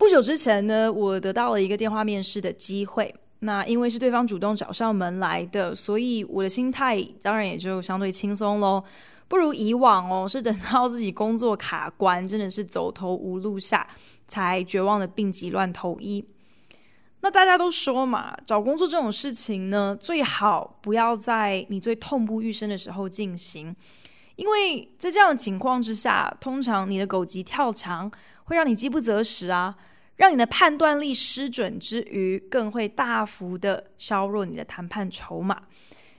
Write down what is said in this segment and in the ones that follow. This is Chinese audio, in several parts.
不久之前呢，我得到了一个电话面试的机会。那因为是对方主动找上门来的，所以我的心态当然也就相对轻松喽。不如以往哦，是等到自己工作卡关，真的是走投无路下，才绝望的病急乱投医。那大家都说嘛，找工作这种事情呢，最好不要在你最痛不欲生的时候进行，因为在这样的情况之下，通常你的狗急跳墙会让你饥不择食啊。让你的判断力失准之余，更会大幅的削弱你的谈判筹码。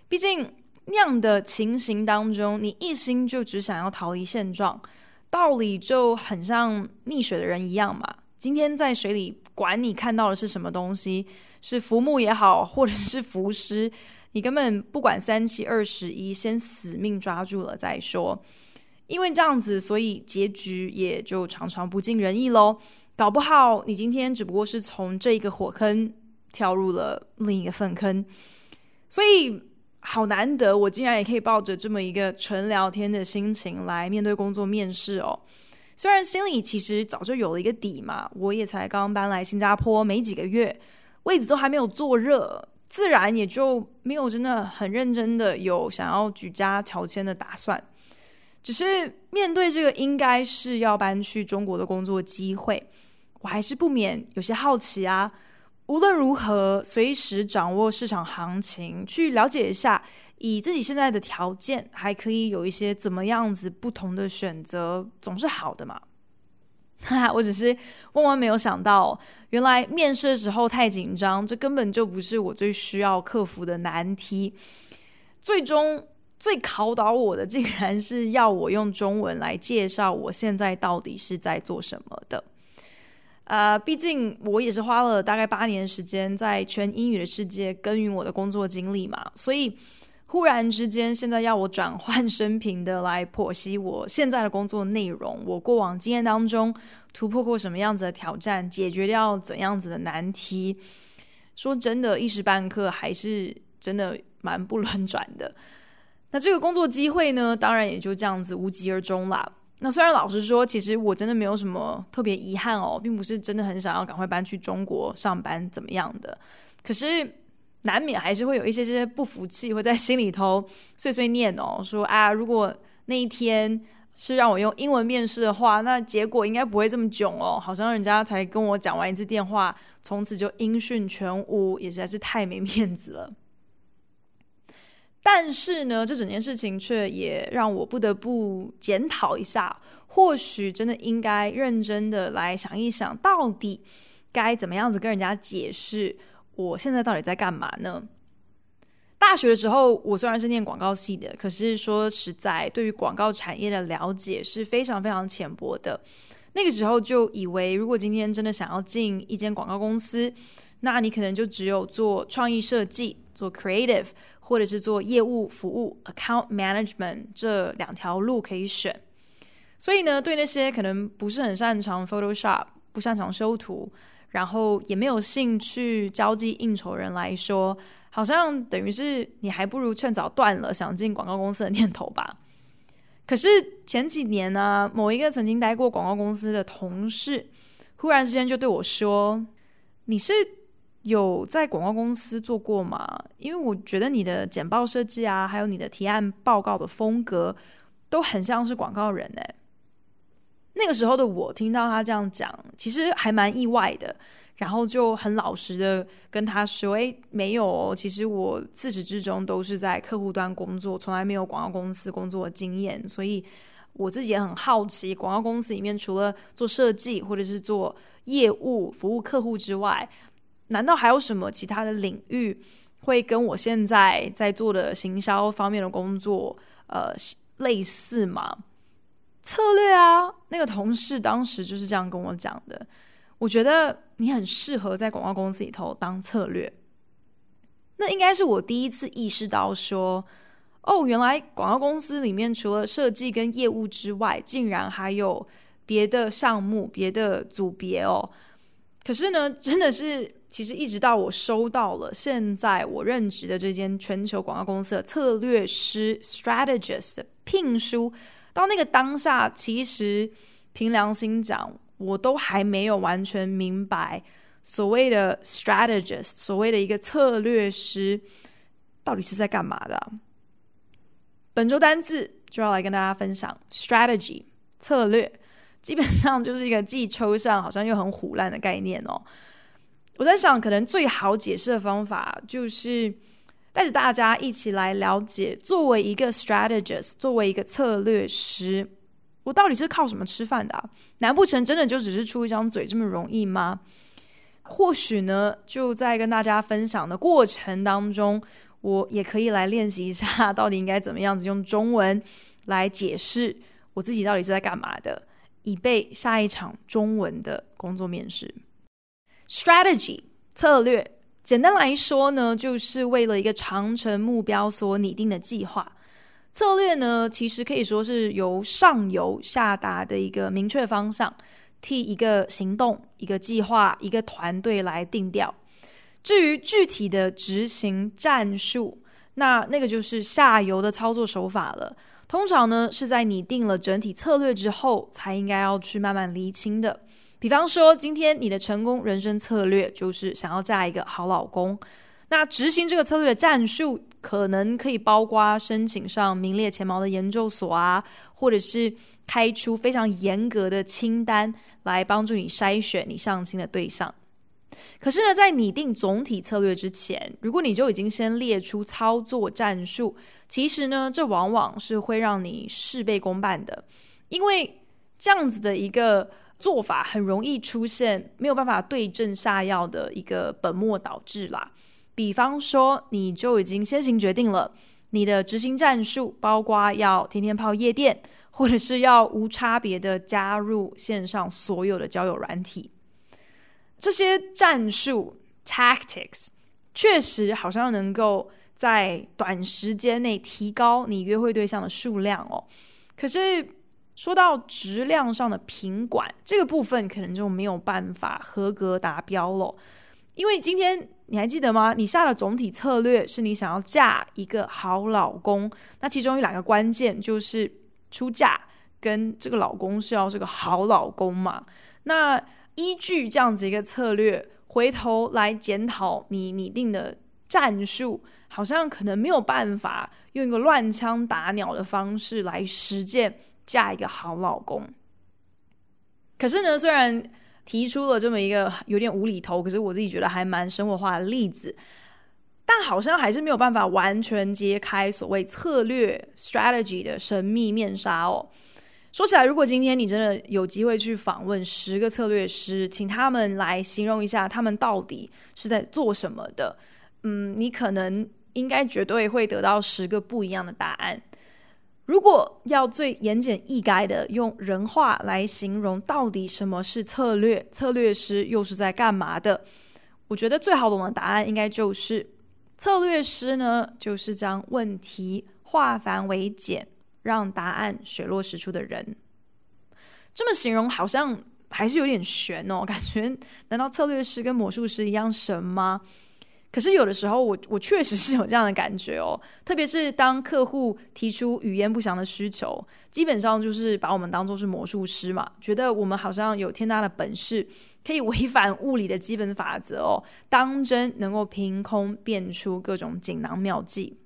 毕竟那样的情形当中，你一心就只想要逃离现状，道理就很像溺水的人一样嘛。今天在水里，管你看到的是什么东西，是浮木也好，或者是浮尸，你根本不管三七二十一，先死命抓住了再说。因为这样子，所以结局也就常常不尽人意喽。搞不好你今天只不过是从这一个火坑跳入了另一个粪坑，所以好难得我竟然也可以抱着这么一个纯聊天的心情来面对工作面试哦。虽然心里其实早就有了一个底嘛，我也才刚搬来新加坡没几个月，位子都还没有坐热，自然也就没有真的很认真的有想要举家乔迁的打算。只是面对这个应该是要搬去中国的工作机会。我还是不免有些好奇啊。无论如何，随时掌握市场行情，去了解一下，以自己现在的条件，还可以有一些怎么样子不同的选择，总是好的嘛。哈哈，我只是万万没有想到，原来面试的时候太紧张，这根本就不是我最需要克服的难题。最终，最考倒我的，竟然是要我用中文来介绍我现在到底是在做什么的。呃，毕竟我也是花了大概八年时间在全英语的世界耕耘我的工作经历嘛，所以忽然之间现在要我转换生平的来剖析我现在的工作内容，我过往经验当中突破过什么样子的挑战，解决掉怎样子的难题，说真的，一时半刻还是真的蛮不轮转的。那这个工作机会呢，当然也就这样子无疾而终啦。那虽然老实说，其实我真的没有什么特别遗憾哦，并不是真的很想要赶快搬去中国上班怎么样的。可是难免还是会有一些些不服气，会在心里头碎碎念哦，说啊，如果那一天是让我用英文面试的话，那结果应该不会这么囧哦。好像人家才跟我讲完一次电话，从此就音讯全无，也实在是太没面子了。但是呢，这整件事情却也让我不得不检讨一下，或许真的应该认真的来想一想，到底该怎么样子跟人家解释我现在到底在干嘛呢？大学的时候，我虽然是念广告系的，可是说实在，对于广告产业的了解是非常非常浅薄的。那个时候就以为，如果今天真的想要进一间广告公司，那你可能就只有做创意设计，做 creative。或者是做业务服务 （account management） 这两条路可以选，所以呢，对那些可能不是很擅长 Photoshop、不擅长修图，然后也没有兴趣交际应酬人来说，好像等于是你还不如趁早断了想进广告公司的念头吧。可是前几年呢、啊，某一个曾经待过广告公司的同事，忽然之间就对我说：“你是？”有在广告公司做过吗？因为我觉得你的简报设计啊，还有你的提案报告的风格，都很像是广告人诶。那个时候的我听到他这样讲，其实还蛮意外的。然后就很老实的跟他说：“诶，没有，其实我自始至终都是在客户端工作，从来没有广告公司工作的经验。所以我自己也很好奇，广告公司里面除了做设计或者是做业务服务客户之外，难道还有什么其他的领域会跟我现在在做的行销方面的工作，呃，类似吗？策略啊，那个同事当时就是这样跟我讲的。我觉得你很适合在广告公司里头当策略。那应该是我第一次意识到说，哦，原来广告公司里面除了设计跟业务之外，竟然还有别的项目、别的组别哦。可是呢，真的是，其实一直到我收到了现在我任职的这间全球广告公司的策略师 （strategist） 的聘书，到那个当下，其实凭良心讲，我都还没有完全明白。所谓的 strategist，所谓的一个策略师，到底是在干嘛的？本周单字就要来跟大家分享 strategy 策略，基本上就是一个既抽象，好像又很唬烂的概念哦。我在想，可能最好解释的方法就是带着大家一起来了解，作为一个 strategist，作为一个策略师，我到底是靠什么吃饭的？难不成真的就只是出一张嘴这么容易吗？或许呢，就在跟大家分享的过程当中，我也可以来练习一下，到底应该怎么样子用中文来解释我自己到底是在干嘛的，以备下一场中文的工作面试。Strategy 策略，简单来说呢，就是为了一个长程目标所拟定的计划。策略呢，其实可以说是由上游下达的一个明确方向。替一个行动、一个计划、一个团队来定调。至于具体的执行战术，那那个就是下游的操作手法了。通常呢，是在你定了整体策略之后，才应该要去慢慢厘清的。比方说，今天你的成功人生策略就是想要嫁一个好老公，那执行这个策略的战术，可能可以包括申请上名列前茅的研究所啊，或者是开出非常严格的清单。来帮助你筛选你相亲的对象。可是呢，在拟定总体策略之前，如果你就已经先列出操作战术，其实呢，这往往是会让你事倍功半的，因为这样子的一个做法很容易出现没有办法对症下药的一个本末倒置啦。比方说，你就已经先行决定了你的执行战术，包括要天天泡夜店。或者是要无差别的加入线上所有的交友软体，这些战术 tactics 确实好像能够在短时间内提高你约会对象的数量哦。可是说到质量上的品管这个部分，可能就没有办法合格达标了。因为今天你还记得吗？你下的总体策略是你想要嫁一个好老公，那其中有两个关键就是。出嫁跟这个老公是要是个好老公嘛？那依据这样子一个策略，回头来检讨你拟定的战术，好像可能没有办法用一个乱枪打鸟的方式来实践嫁一个好老公。可是呢，虽然提出了这么一个有点无厘头，可是我自己觉得还蛮生活化的例子。但好像还是没有办法完全揭开所谓策略 strategy 的神秘面纱哦。说起来，如果今天你真的有机会去访问十个策略师，请他们来形容一下他们到底是在做什么的，嗯，你可能应该绝对会得到十个不一样的答案。如果要最言简意赅的用人话来形容到底什么是策略，策略师又是在干嘛的，我觉得最好懂的答案应该就是。策略师呢，就是将问题化繁为简，让答案水落石出的人。这么形容好像还是有点玄哦，感觉难道策略师跟魔术师一样神吗？可是有的时候我，我确实是有这样的感觉哦。特别是当客户提出语焉不详的需求，基本上就是把我们当做是魔术师嘛，觉得我们好像有天大的本事。可以违反物理的基本法则哦，当真能够凭空变出各种锦囊妙计。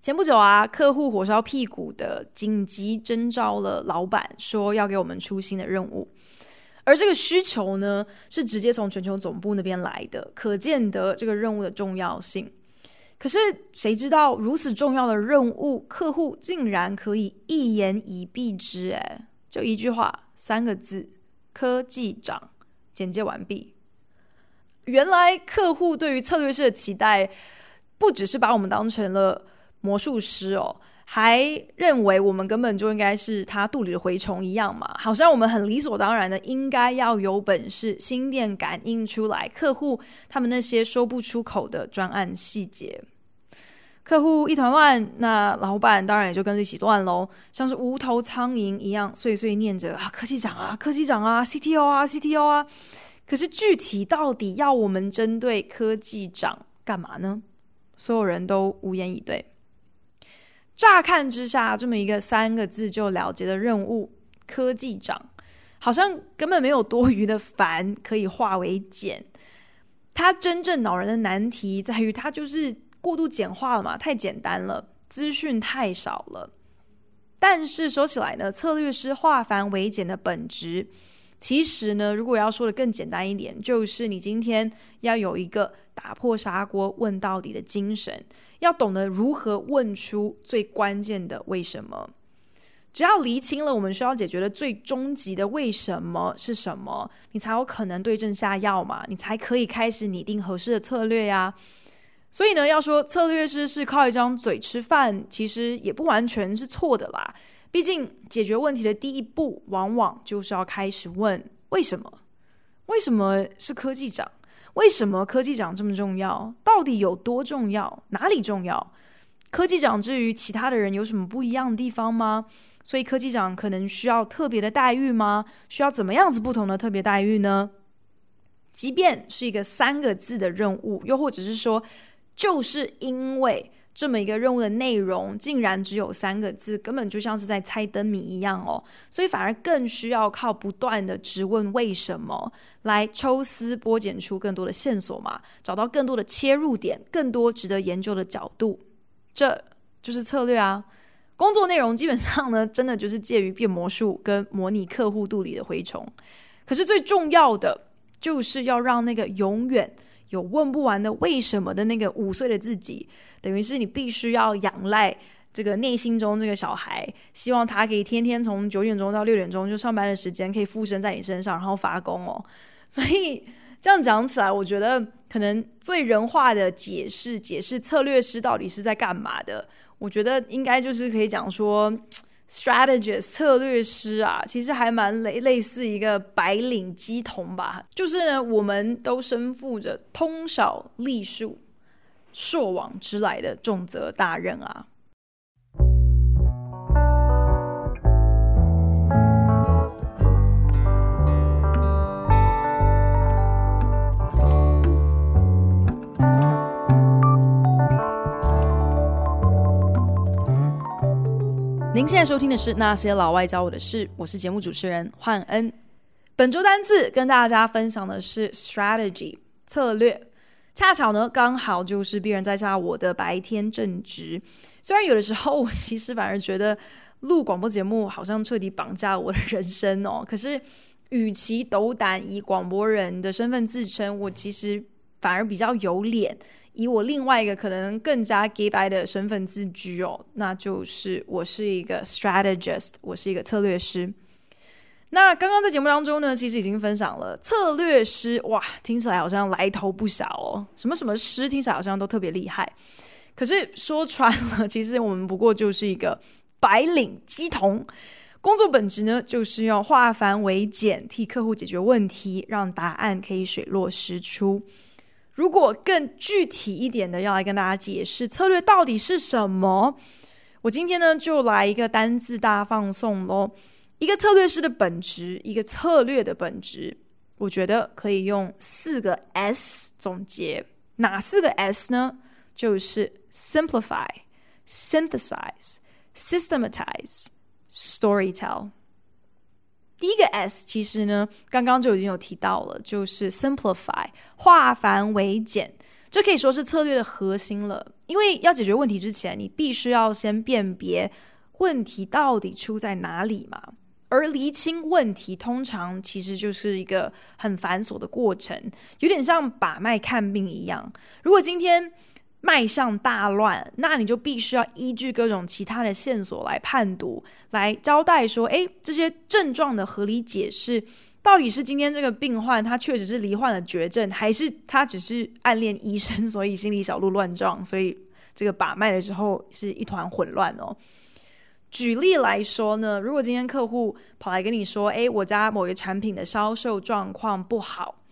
前不久啊，客户火烧屁股的紧急征召了老板，说要给我们出新的任务，而这个需求呢，是直接从全球总部那边来的，可见得这个任务的重要性。可是谁知道如此重要的任务，客户竟然可以一言以蔽之？哎，就一句话，三个字。科技长，简介完毕。原来客户对于策略师的期待，不只是把我们当成了魔术师哦，还认为我们根本就应该是他肚里的蛔虫一样嘛，好像我们很理所当然的应该要有本事，心电感应出来客户他们那些说不出口的专案细节。客户一团乱，那老板当然也就跟着一起乱喽，像是无头苍蝇一样碎碎念着啊，科技长啊，科技长啊，CTO 啊，CTO 啊。可是具体到底要我们针对科技长干嘛呢？所有人都无言以对。乍看之下，这么一个三个字就了结的任务，科技长好像根本没有多余的繁可以化为简。他真正恼人的难题在于，他就是。过度简化了嘛？太简单了，资讯太少了。但是说起来呢，策略师化繁为简的本质，其实呢，如果要说的更简单一点，就是你今天要有一个打破砂锅问到底的精神，要懂得如何问出最关键的为什么。只要厘清了我们需要解决的最终极的为什么是什么，你才有可能对症下药嘛，你才可以开始拟定合适的策略呀。所以呢，要说策略师是靠一张嘴吃饭，其实也不完全是错的啦。毕竟解决问题的第一步，往往就是要开始问为什么？为什么是科技长？为什么科技长这么重要？到底有多重要？哪里重要？科技长至于其他的人有什么不一样的地方吗？所以科技长可能需要特别的待遇吗？需要怎么样子不同的特别待遇呢？即便是一个三个字的任务，又或者是说，就是因为这么一个任务的内容竟然只有三个字，根本就像是在猜灯谜一样哦，所以反而更需要靠不断的质问为什么来抽丝剥茧出更多的线索嘛，找到更多的切入点，更多值得研究的角度，这就是策略啊。工作内容基本上呢，真的就是介于变魔术跟模拟客户肚里的蛔虫，可是最重要的就是要让那个永远。有问不完的为什么的那个五岁的自己，等于是你必须要仰赖这个内心中这个小孩，希望他可以天天从九点钟到六点钟就上班的时间可以附身在你身上，然后发功哦。所以这样讲起来，我觉得可能最人化的解释，解释策略师到底是在干嘛的，我觉得应该就是可以讲说。Strategist 策略师啊，其实还蛮类类似一个白领鸡同吧。就是呢，我们都身负着通晓隶属、朔往之来的重责大任啊。您现在收听的是《那些老外教我的事》，我是节目主持人焕恩。本周单字跟大家分享的是 strategy 策略，恰巧呢刚好就是别人在下我的白天正职。虽然有的时候我其实反而觉得录广播节目好像彻底绑架了我的人生哦，可是与其斗胆以广播人的身份自称，我其实反而比较有脸。以我另外一个可能更加假掰的身份自居哦，那就是我是一个 strategist，我是一个策略师。那刚刚在节目当中呢，其实已经分享了策略师，哇，听起来好像来头不小哦，什么什么师，听起来好像都特别厉害。可是说穿了，其实我们不过就是一个白领鸡童，工作本质呢，就是要化繁为简，替客户解决问题，让答案可以水落石出。如果更具体一点的要来跟大家解释策略到底是什么，我今天呢就来一个单字大放送喽。一个策略师的本质，一个策略的本质，我觉得可以用四个 S 总结。哪四个 S 呢？就是 Simplify、Synthesize、Systematize、Storytell。第一个 S 其实呢，刚刚就已经有提到了，就是 simplify，化繁为简，这可以说是策略的核心了。因为要解决问题之前，你必须要先辨别问题到底出在哪里嘛。而厘清问题，通常其实就是一个很繁琐的过程，有点像把脉看病一样。如果今天脉象大乱，那你就必须要依据各种其他的线索来判读，来交代说，诶，这些症状的合理解释，到底是今天这个病患他确实是罹患了绝症，还是他只是暗恋医生，所以心里小鹿乱撞，所以这个把脉的时候是一团混乱哦。举例来说呢，如果今天客户跑来跟你说，诶，我家某一个产品的销售状况不好，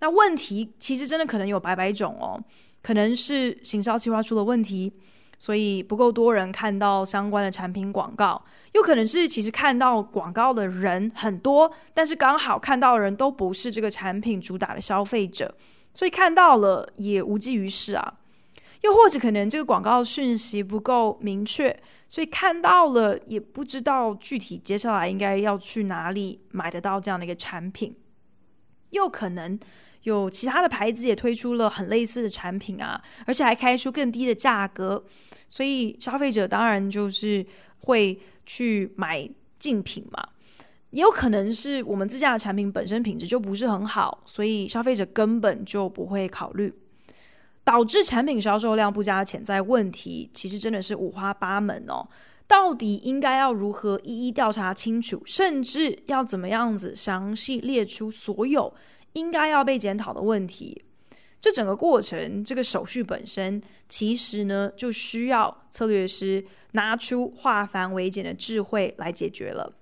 那问题其实真的可能有百百种哦，可能是行销计划出了问题，所以不够多人看到相关的产品广告，又可能是其实看到广告的人很多，但是刚好看到的人都不是这个产品主打的消费者，所以看到了也无济于事啊。又或者可能这个广告讯息不够明确，所以看到了也不知道具体接下来应该要去哪里买得到这样的一个产品。又可能有其他的牌子也推出了很类似的产品啊，而且还开出更低的价格，所以消费者当然就是会去买竞品嘛。也有可能是我们自家的产品本身品质就不是很好，所以消费者根本就不会考虑。导致产品销售量不佳的潜在问题，其实真的是五花八门哦。到底应该要如何一一调查清楚，甚至要怎么样子详细列出所有应该要被检讨的问题？这整个过程，这个手续本身，其实呢，就需要策略师拿出化繁为简的智慧来解决了。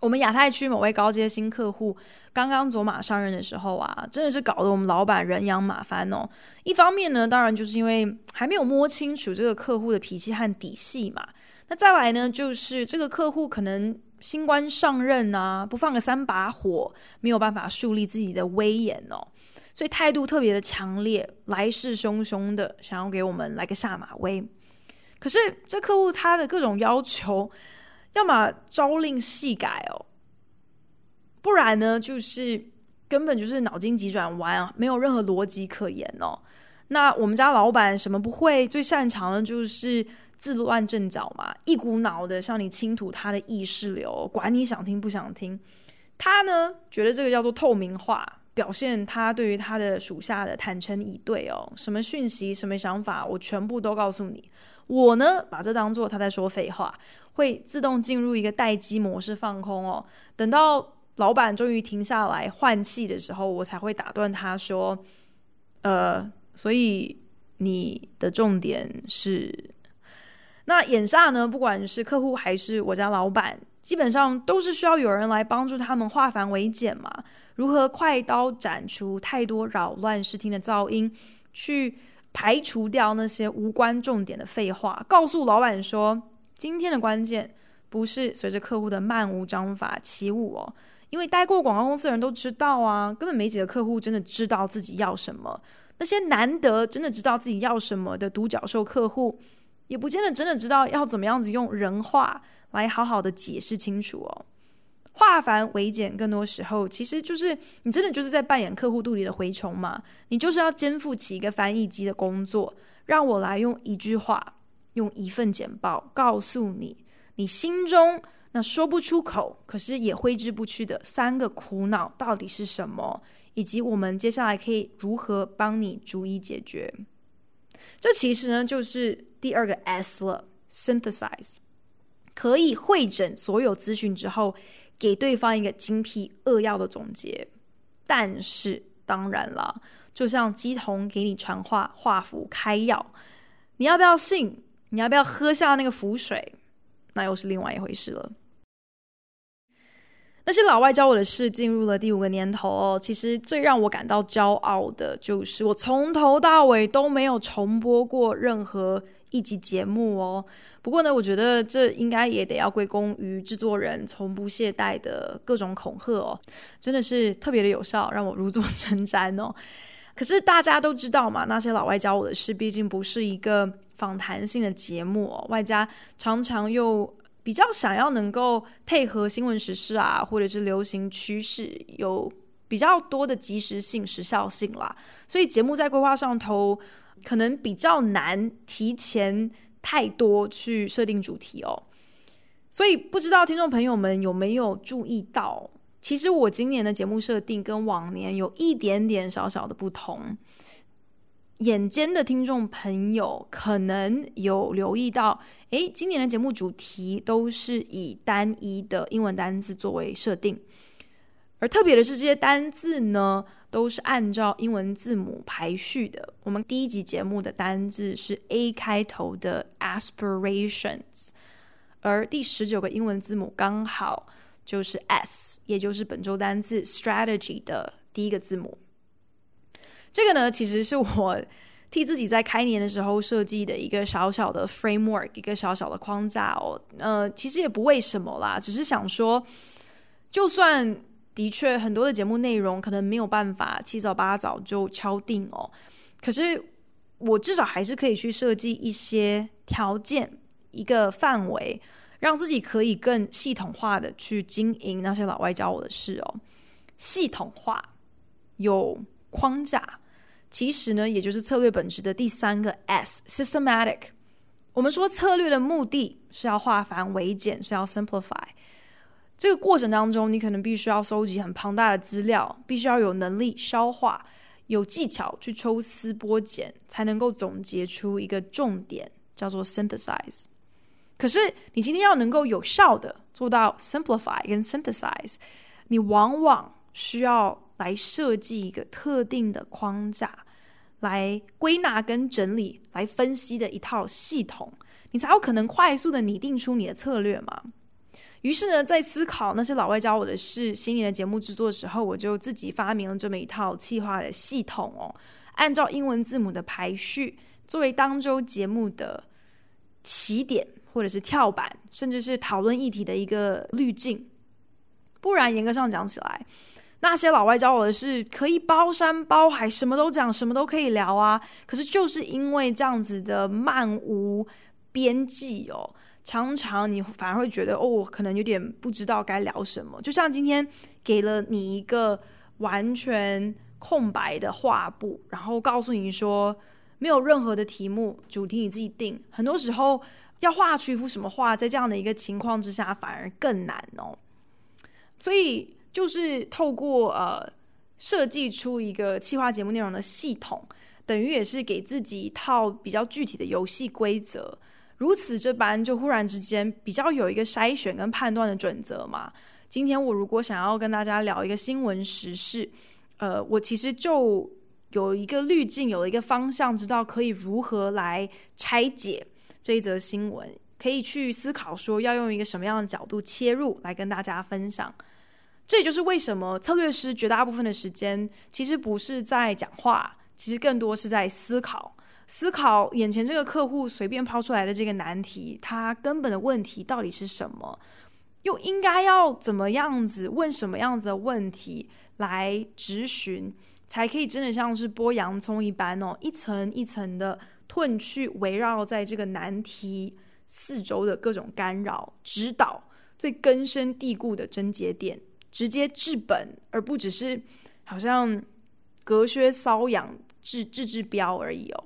我们亚太区某位高阶新客户刚刚走马上任的时候啊，真的是搞得我们老板人仰马翻哦。一方面呢，当然就是因为还没有摸清楚这个客户的脾气和底细嘛。那再来呢，就是这个客户可能新官上任啊，不放个三把火，没有办法树立自己的威严哦，所以态度特别的强烈，来势汹汹的，想要给我们来个下马威。可是这客户他的各种要求。要么朝令夕改哦，不然呢，就是根本就是脑筋急转弯啊，没有任何逻辑可言哦。那我们家老板什么不会，最擅长的就是自乱阵脚嘛，一股脑的向你倾吐他的意识流，管你想听不想听。他呢，觉得这个叫做透明化，表现他对于他的属下的坦诚以对哦，什么讯息、什么想法，我全部都告诉你。我呢，把这当做他在说废话，会自动进入一个待机模式放空哦。等到老板终于停下来换气的时候，我才会打断他说：“呃，所以你的重点是……那眼下呢，不管是客户还是我家老板，基本上都是需要有人来帮助他们化繁为简嘛。如何快刀斩除太多扰乱视听的噪音，去。”排除掉那些无关重点的废话，告诉老板说，今天的关键不是随着客户的漫无章法起舞哦，因为待过广告公司的人都知道啊，根本没几个客户真的知道自己要什么。那些难得真的知道自己要什么的独角兽客户，也不见得真的知道要怎么样子用人话来好好的解释清楚哦。化繁为简，更多时候其实就是你真的就是在扮演客户肚里的蛔虫嘛。你就是要肩负起一个翻译机的工作，让我来用一句话，用一份简报告诉你，你心中那说不出口，可是也挥之不去的三个苦恼到底是什么，以及我们接下来可以如何帮你逐一解决。这其实呢，就是第二个 S 了，Synthesize，可以会诊所有资讯之后。给对方一个精辟扼要的总结，但是当然了，就像乩童给你传话，画符开药，你要不要信？你要不要喝下那个符水？那又是另外一回事了。那些老外教我的事，进入了第五个年头哦。其实最让我感到骄傲的，就是我从头到尾都没有重播过任何一集节目哦。不过呢，我觉得这应该也得要归功于制作人从不懈怠的各种恐吓哦，真的是特别的有效，让我如坐针毡哦。可是大家都知道嘛，那些老外教我的事，毕竟不是一个访谈性的节目哦，外加常常又。比较想要能够配合新闻时事啊，或者是流行趋势，有比较多的即时性、时效性啦。所以节目在规划上头可能比较难提前太多去设定主题哦。所以不知道听众朋友们有没有注意到，其实我今年的节目设定跟往年有一点点小小的不同。眼尖的听众朋友可能有留意到，诶，今年的节目主题都是以单一的英文单字作为设定，而特别的是，这些单字呢都是按照英文字母排序的。我们第一集节目的单字是 A 开头的 aspirations，而第十九个英文字母刚好就是 S，也就是本周单字 strategy 的第一个字母。这个呢，其实是我替自己在开年的时候设计的一个小小的 framework，一个小小的框架哦。呃，其实也不为什么啦，只是想说，就算的确很多的节目内容可能没有办法七早八早就敲定哦，可是我至少还是可以去设计一些条件。一个范围，让自己可以更系统化的去经营那些老外教我的事哦。系统化有框架，其实呢，也就是策略本质的第三个 S，systematic。我们说策略的目的是要化繁为简，是要 simplify。这个过程当中，你可能必须要收集很庞大的资料，必须要有能力消化，有技巧去抽丝剥茧，才能够总结出一个重点，叫做 synthesize。可是，你今天要能够有效的做到 simplify 跟 synthesize，你往往需要来设计一个特定的框架，来归纳跟整理，来分析的一套系统，你才有可能快速的拟定出你的策略嘛。于是呢，在思考那些老外教我的事，新年的节目制作的时候，我就自己发明了这么一套企划的系统哦，按照英文字母的排序，作为当周节目的起点。或者是跳板，甚至是讨论议题的一个滤镜。不然，严格上讲起来，那些老外教我的事可以包山包海，什么都讲，什么都可以聊啊。可是，就是因为这样子的漫无边际哦，常常你反而会觉得哦，可能有点不知道该聊什么。就像今天给了你一个完全空白的画布，然后告诉你说没有任何的题目，主题你自己定。很多时候。要画出一幅什么画，在这样的一个情况之下，反而更难哦。所以，就是透过呃设计出一个企划节目内容的系统，等于也是给自己一套比较具体的游戏规则。如此这般，就忽然之间比较有一个筛选跟判断的准则嘛。今天我如果想要跟大家聊一个新闻时事，呃，我其实就有一个滤镜，有一个方向，知道可以如何来拆解。这一则新闻可以去思考，说要用一个什么样的角度切入来跟大家分享。这也就是为什么策略师绝大部分的时间其实不是在讲话，其实更多是在思考，思考眼前这个客户随便抛出来的这个难题，它根本的问题到底是什么？又应该要怎么样子问什么样子的问题来质询，才可以真的像是剥洋葱一般哦，一层一层的。褪去围绕在这个难题四周的各种干扰，指导最根深蒂固的症结点，直接治本，而不只是好像隔靴搔痒、治治治标而已哦。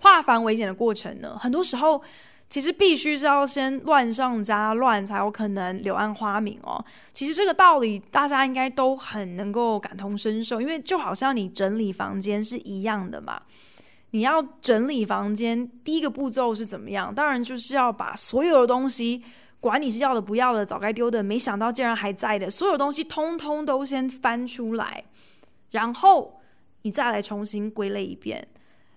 化繁为简的过程呢，很多时候其实必须是要先乱上加乱，才有可能柳暗花明哦。其实这个道理大家应该都很能够感同身受，因为就好像你整理房间是一样的嘛。你要整理房间，第一个步骤是怎么样？当然就是要把所有的东西，管你是要的不要的，早该丢的，没想到竟然还在的，所有东西通通都先翻出来，然后你再来重新归类一遍，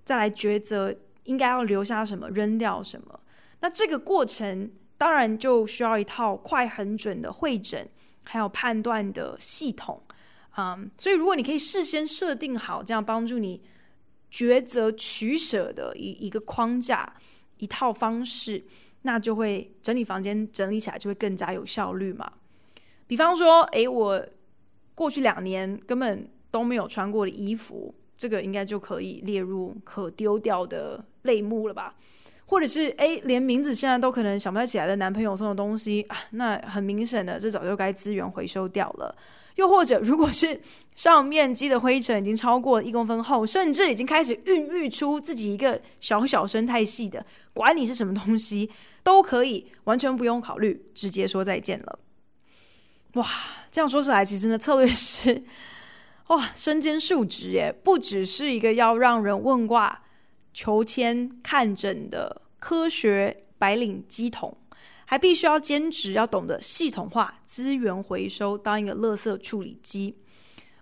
再来抉择应该要留下什么，扔掉什么。那这个过程当然就需要一套快、很准的会诊，还有判断的系统。嗯，所以如果你可以事先设定好，这样帮助你。抉择取舍的一一个框架，一套方式，那就会整理房间，整理起来就会更加有效率嘛。比方说，诶，我过去两年根本都没有穿过的衣服，这个应该就可以列入可丢掉的类目了吧？或者是诶，连名字现在都可能想不太起来的男朋友送的东西啊，那很明显的，这早就该资源回收掉了。又或者，如果是上面积的灰尘已经超过一公分厚，甚至已经开始孕育出自己一个小小生态系的，管你是什么东西，都可以完全不用考虑，直接说再见了。哇，这样说起来，其实呢，策略师哇，身兼数职耶，不只是一个要让人问卦、求签、看诊的科学白领机童。还必须要兼职，要懂得系统化资源回收，当一个垃圾处理机。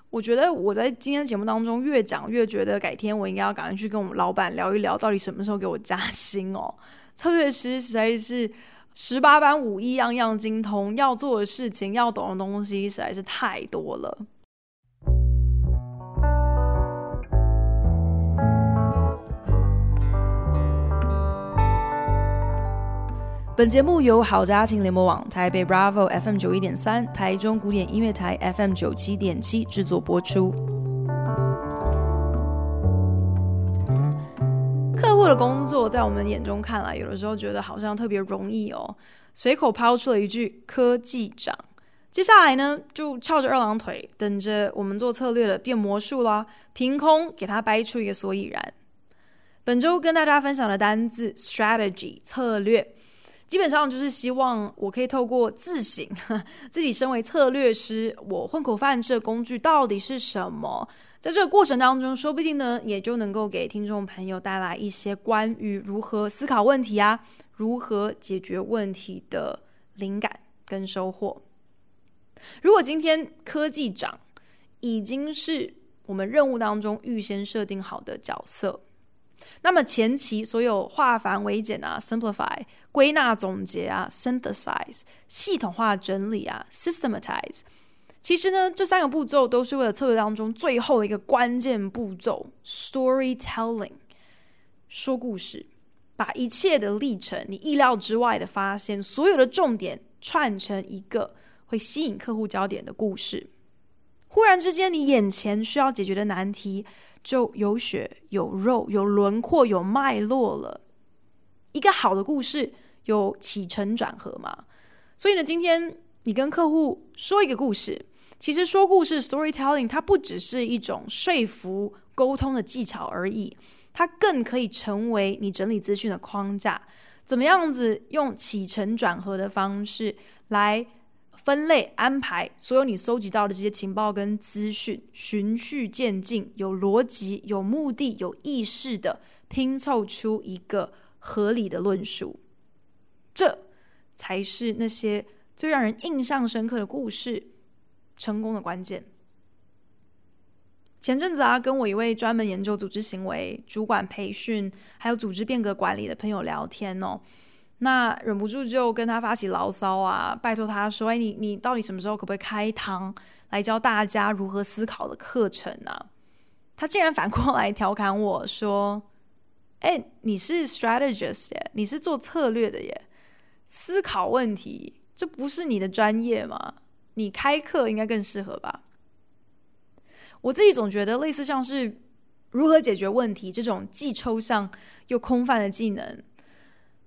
我觉得我在今天的节目当中越讲越觉得，改天我应该要赶快去跟我们老板聊一聊，到底什么时候给我加薪哦。策略师实在是十八般武艺样样精通，要做的事情、要懂的东西实在是太多了。本节目由好家庭联播网、台北 Bravo FM 九一点三、台中古典音乐台 FM 九七点七制作播出。客户的工作在我们眼中看来，有的时候觉得好像特别容易哦。随口抛出了一句“科技长”，接下来呢，就翘着二郎腿，等着我们做策略的变魔术啦，凭空给他掰出一个所以然。本周跟大家分享的单字 “strategy” 策略。基本上就是希望我可以透过自省，自己身为策略师，我混口饭吃的工具到底是什么？在这个过程当中，说不定呢，也就能够给听众朋友带来一些关于如何思考问题啊，如何解决问题的灵感跟收获。如果今天科技长已经是我们任务当中预先设定好的角色。那么前期所有化繁为简啊，simplify，归纳总结啊，synthesize，系统化整理啊，systematize，其实呢，这三个步骤都是为了策略当中最后一个关键步骤，storytelling，说故事，把一切的历程，你意料之外的发现，所有的重点串成一个会吸引客户焦点的故事。忽然之间，你眼前需要解决的难题。就有血有肉有轮廓有脉络了。一个好的故事有起承转合嘛？所以呢，今天你跟客户说一个故事，其实说故事 （storytelling） 它不只是一种说服沟通的技巧而已，它更可以成为你整理资讯的框架。怎么样子用起承转合的方式来？分类安排所有你搜集到的这些情报跟资讯，循序渐进，有逻辑、有目的、有意识的拼凑出一个合理的论述，这才是那些最让人印象深刻的故事成功的关键。前阵子啊，跟我一位专门研究组织行为、主管培训还有组织变革管理的朋友聊天哦。那忍不住就跟他发起牢骚啊，拜托他说：“哎，你你到底什么时候可不可以开堂来教大家如何思考的课程啊？”他竟然反过来调侃我说：“哎，你是 strategist 耶，你是做策略的耶，思考问题这不是你的专业吗？你开课应该更适合吧？”我自己总觉得类似像是如何解决问题这种既抽象又空泛的技能。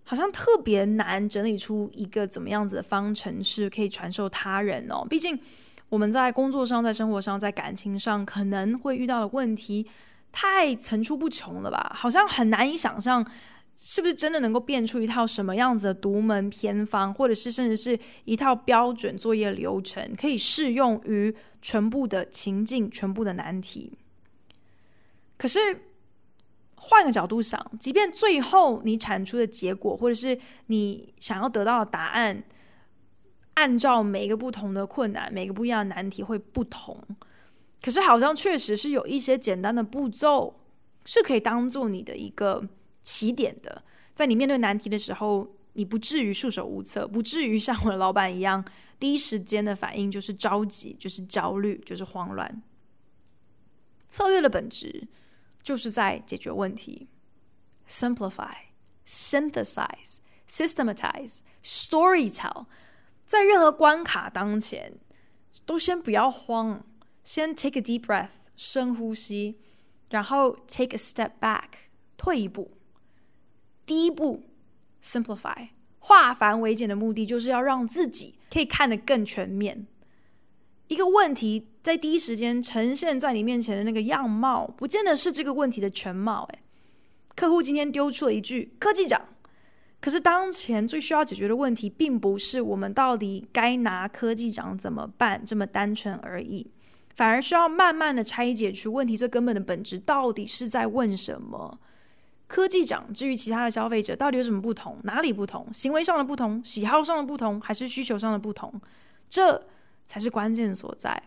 好像特别难整理出一个怎么样子的方程式可以传授他人哦。毕竟我们在工作上、在生活上、在感情上可能会遇到的问题太层出不穷了吧？好像很难以想象，是不是真的能够变出一套什么样子的独门偏方，或者是甚至是一套标准作业流程，可以适用于全部的情境、全部的难题。可是。换个角度想，即便最后你产出的结果，或者是你想要得到的答案，按照每一个不同的困难、每个不一样的难题会不同，可是好像确实是有一些简单的步骤是可以当做你的一个起点的，在你面对难题的时候，你不至于束手无策，不至于像我的老板一样，第一时间的反应就是着急，就是焦虑，就是慌乱。策略的本质。就是在解决问题，simplify、synthesize、systematize、storytell，在任何关卡当前，都先不要慌，先 take a deep breath，深呼吸，然后 take a step back，退一步。第一步，simplify，化繁为简的目的就是要让自己可以看得更全面。一个问题在第一时间呈现在你面前的那个样貌，不见得是这个问题的全貌。哎，客户今天丢出了一句“科技长”，可是当前最需要解决的问题，并不是我们到底该拿科技长怎么办这么单纯而已，反而需要慢慢的拆解出问题最根本的本质，到底是在问什么？科技长至于其他的消费者到底有什么不同？哪里不同？行为上的不同？喜好上的不同？还是需求上的不同？这？才是关键所在。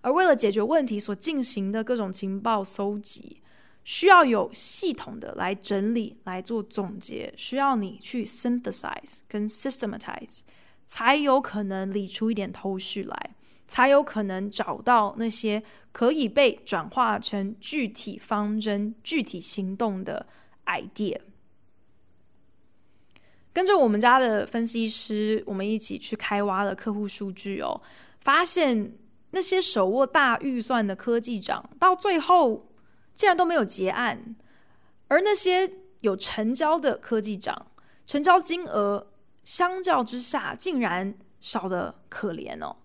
而为了解决问题所进行的各种情报搜集，需要有系统的来整理、来做总结，需要你去 synthesize 跟 systematize，才有可能理出一点头绪来，才有可能找到那些可以被转化成具体方针、具体行动的 idea。跟着我们家的分析师，我们一起去开挖了客户数据哦，发现那些手握大预算的科技长，到最后。竟然都没有结案，而那些有成交的科技长，成交金额相较之下竟然少得可怜哦，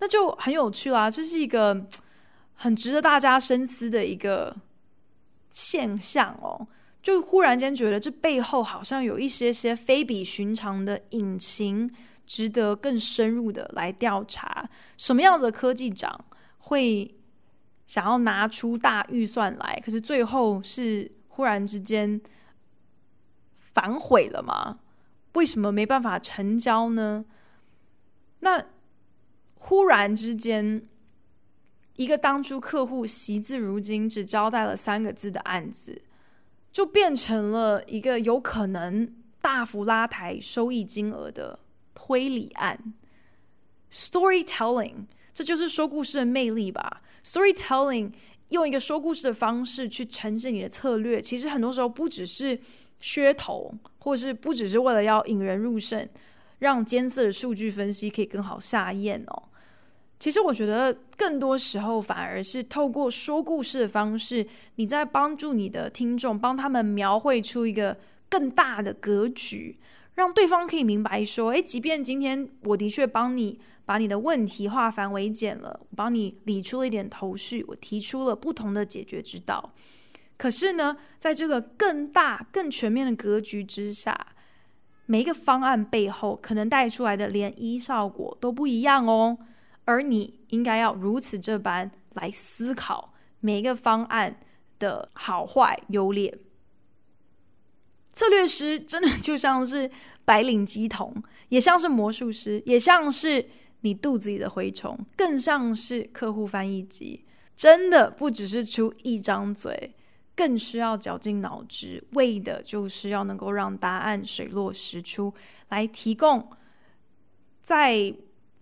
那就很有趣啦。这是一个很值得大家深思的一个现象哦。就忽然间觉得这背后好像有一些些非比寻常的隐情，值得更深入的来调查。什么样的科技长会想要拿出大预算来，可是最后是忽然之间反悔了吗？为什么没办法成交呢？那忽然之间，一个当初客户惜字如金，只交代了三个字的案子，就变成了一个有可能大幅拉抬收益金额的推理案。Storytelling，这就是说故事的魅力吧。Storytelling 用一个说故事的方式去呈现你的策略，其实很多时候不只是噱头，或者是不只是为了要引人入胜，让监测的数据分析可以更好下咽哦。其实我觉得更多时候反而是透过说故事的方式，你在帮助你的听众，帮他们描绘出一个更大的格局，让对方可以明白说：诶，即便今天我的确帮你。把你的问题化繁为简了，我帮你理出了一点头绪，我提出了不同的解决之道。可是呢，在这个更大、更全面的格局之下，每一个方案背后可能带出来的涟漪效果都不一样哦。而你应该要如此这般来思考每一个方案的好坏优劣。策略师真的就像是白领鸡童，也像是魔术师，也像是。你肚子里的蛔虫，更像是客户翻译机，真的不只是出一张嘴，更需要绞尽脑汁，为的就是要能够让答案水落石出，来提供在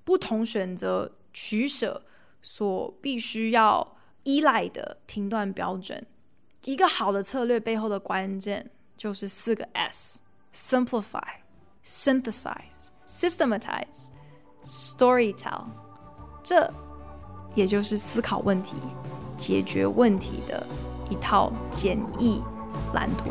不同选择取舍所必须要依赖的评断标准。一个好的策略背后的关键就是四个 S：Simplify、Synthesize、Systematize。Storytell，这也就是思考问题、解决问题的一套简易蓝图。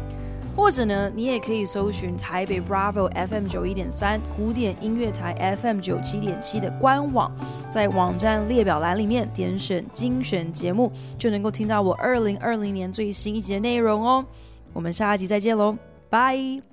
或者呢，你也可以搜寻台北 Bravo FM 九一点三古典音乐台 FM 九七点七的官网，在网站列表栏里面点选精选节目，就能够听到我二零二零年最新一集的内容哦。我们下一集再见喽，拜。